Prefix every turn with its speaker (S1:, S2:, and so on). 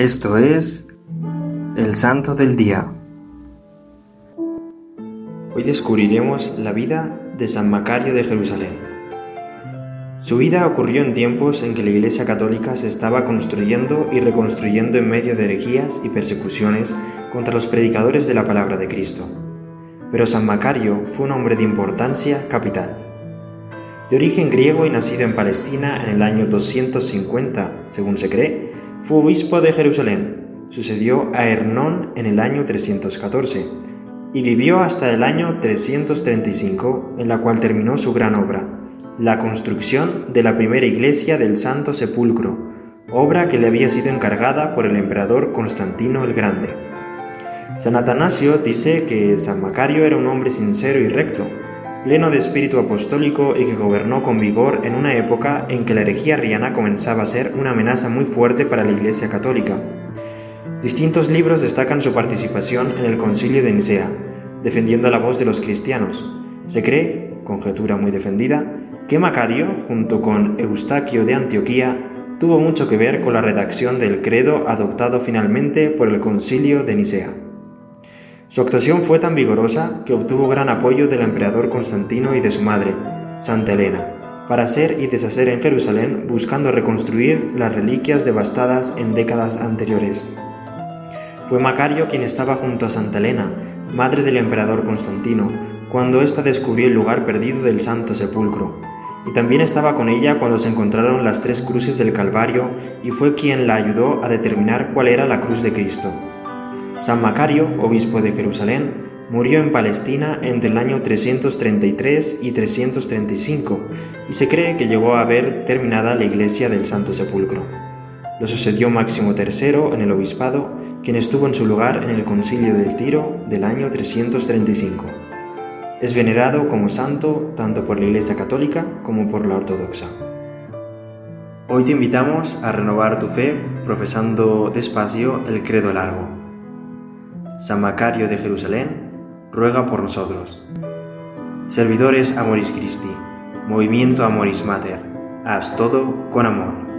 S1: Esto es el Santo del Día. Hoy descubriremos la vida de San Macario de Jerusalén. Su vida ocurrió en tiempos en que la Iglesia Católica se estaba construyendo y reconstruyendo en medio de herejías y persecuciones contra los predicadores de la palabra de Cristo. Pero San Macario fue un hombre de importancia capital. De origen griego y nacido en Palestina en el año 250, según se cree, fue obispo de Jerusalén, sucedió a Hernón en el año 314 y vivió hasta el año 335, en la cual terminó su gran obra, la construcción de la primera iglesia del Santo Sepulcro, obra que le había sido encargada por el emperador Constantino el Grande. San Atanasio dice que San Macario era un hombre sincero y recto, pleno de espíritu apostólico y que gobernó con vigor en una época en que la herejía arriana comenzaba a ser una amenaza muy fuerte para la Iglesia católica. Distintos libros destacan su participación en el concilio de Nicea, defendiendo la voz de los cristianos. Se cree, conjetura muy defendida, que Macario, junto con Eustaquio de Antioquía, tuvo mucho que ver con la redacción del credo adoptado finalmente por el concilio de Nicea. Su actuación fue tan vigorosa que obtuvo gran apoyo del emperador Constantino y de su madre, Santa Elena, para hacer y deshacer en Jerusalén buscando reconstruir las reliquias devastadas en décadas anteriores. Fue Macario quien estaba junto a Santa Elena, madre del emperador Constantino, cuando ésta descubrió el lugar perdido del Santo Sepulcro, y también estaba con ella cuando se encontraron las tres cruces del Calvario y fue quien la ayudó a determinar cuál era la cruz de Cristo. San Macario, obispo de Jerusalén, murió en Palestina entre el año 333 y 335 y se cree que llegó a ver terminada la iglesia del Santo Sepulcro. Lo sucedió Máximo III en el obispado, quien estuvo en su lugar en el concilio del Tiro del año 335. Es venerado como santo tanto por la Iglesia Católica como por la Ortodoxa. Hoy te invitamos a renovar tu fe profesando despacio el credo largo. San Macario de Jerusalén, ruega por nosotros. Servidores Amoris Christi, Movimiento Amoris Mater, haz todo con amor.